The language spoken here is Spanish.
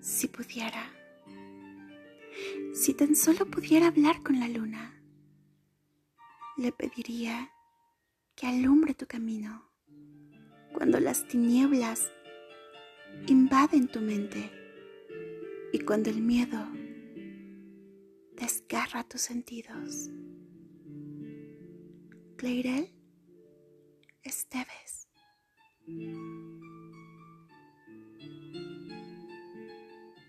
Si pudiera, si tan solo pudiera hablar con la luna, le pediría que alumbre tu camino cuando las tinieblas invaden tu mente y cuando el miedo desgarra tus sentidos. Cleirel Esteves.